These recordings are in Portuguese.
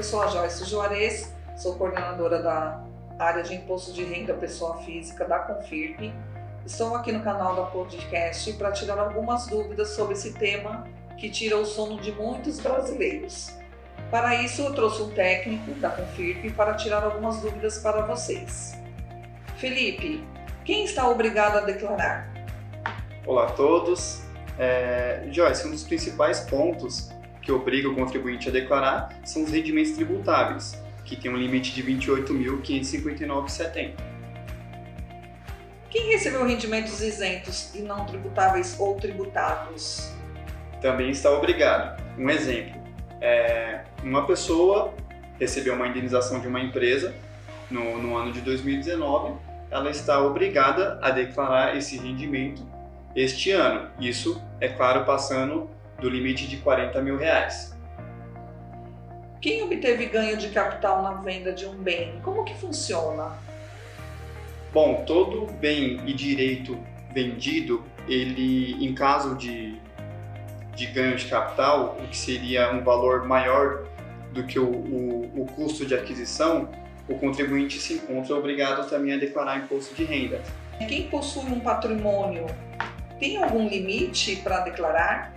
Eu sou a Joyce Juarez, sou coordenadora da área de imposto de renda pessoa física da Confirp. Estou aqui no canal da podcast para tirar algumas dúvidas sobre esse tema que tira o sono de muitos brasileiros. Para isso, eu trouxe um técnico da Confirp para tirar algumas dúvidas para vocês. Felipe, quem está obrigado a declarar? Olá a todos. É, Joyce, um dos principais pontos que obriga o contribuinte a declarar são os rendimentos tributáveis, que tem um limite de R$ 28.559,70. Quem recebeu rendimentos isentos e não tributáveis ou tributados? Também está obrigado. Um exemplo, é, uma pessoa recebeu uma indenização de uma empresa no, no ano de 2019, ela está obrigada a declarar esse rendimento este ano. Isso, é claro, passando do limite de 40 mil reais. Quem obteve ganho de capital na venda de um bem, como que funciona? Bom, todo bem e direito vendido, ele, em caso de, de ganho de capital, o que seria um valor maior do que o, o, o custo de aquisição, o contribuinte se encontra obrigado também a declarar imposto de renda. Quem possui um patrimônio tem algum limite para declarar?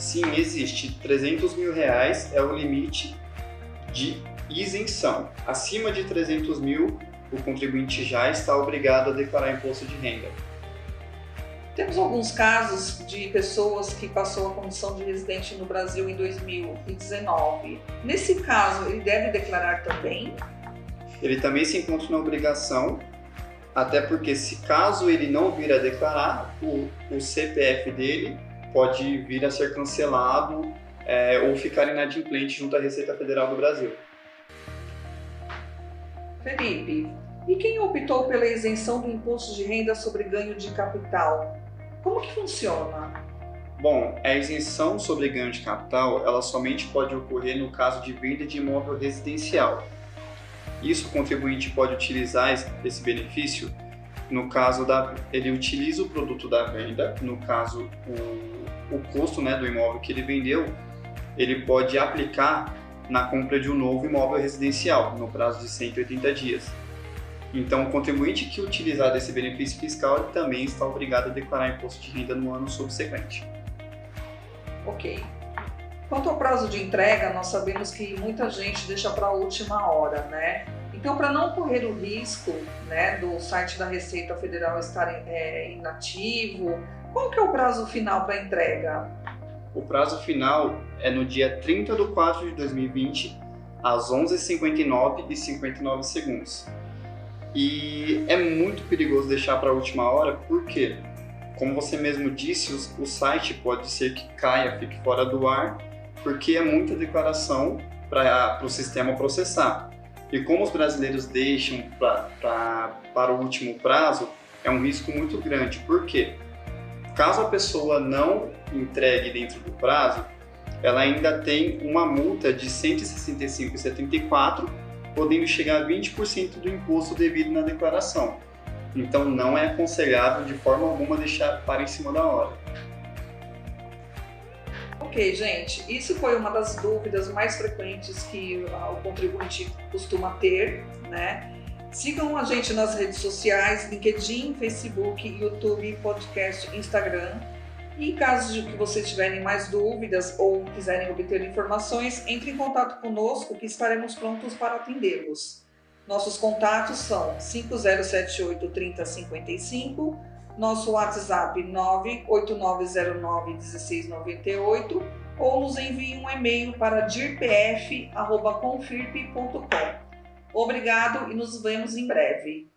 Sim, existe. 300 mil reais é o limite de isenção. Acima de 300 mil, o contribuinte já está obrigado a declarar imposto de renda. Temos alguns casos de pessoas que passou a condição de residente no Brasil em 2019. Nesse caso, ele deve declarar também? Ele também se encontra na obrigação até porque se caso ele não vir a declarar, o, o CPF dele pode vir a ser cancelado é, ou ficar inadimplente junto à Receita Federal do Brasil. Felipe, e quem optou pela isenção do imposto de renda sobre ganho de capital? Como que funciona? Bom, a isenção sobre ganho de capital, ela somente pode ocorrer no caso de venda de imóvel residencial, isso o contribuinte pode utilizar esse benefício no caso da ele utiliza o produto da venda, no caso o, o custo né, do imóvel que ele vendeu, ele pode aplicar na compra de um novo imóvel residencial no prazo de 180 dias. Então, o contribuinte que utilizar desse benefício fiscal também está obrigado a declarar imposto de renda no ano subsequente. Ok. Quanto ao prazo de entrega, nós sabemos que muita gente deixa para a última hora, né? Então, para não correr o risco né, do site da Receita Federal estar é, inativo, qual que é o prazo final para entrega? O prazo final é no dia 30 de 4 de 2020, às 11h59 e 59 segundos. E é muito perigoso deixar para a última hora, porque, como você mesmo disse, o, site pode ser que caia, fique fora do ar porque é muita declaração para o sistema processar. E como os brasileiros deixam pra, pra, para o último prazo, é um risco muito grande. Por quê? Caso a pessoa não entregue dentro do prazo, ela ainda tem uma multa de R$ 165,74, podendo chegar a 20% do imposto devido na declaração. Então não é aconselhável de forma alguma deixar para em cima da hora. Ok, gente, isso foi uma das dúvidas mais frequentes que o contribuinte costuma ter, né? Sigam a gente nas redes sociais, LinkedIn, Facebook, YouTube, podcast, Instagram. E caso de que vocês tiverem mais dúvidas ou quiserem obter informações, entre em contato conosco que estaremos prontos para atendê-los. Nossos contatos são 5078 3055 nosso WhatsApp 989091698 ou nos envie um e-mail para dirpf.confirp.com. Obrigado e nos vemos em breve.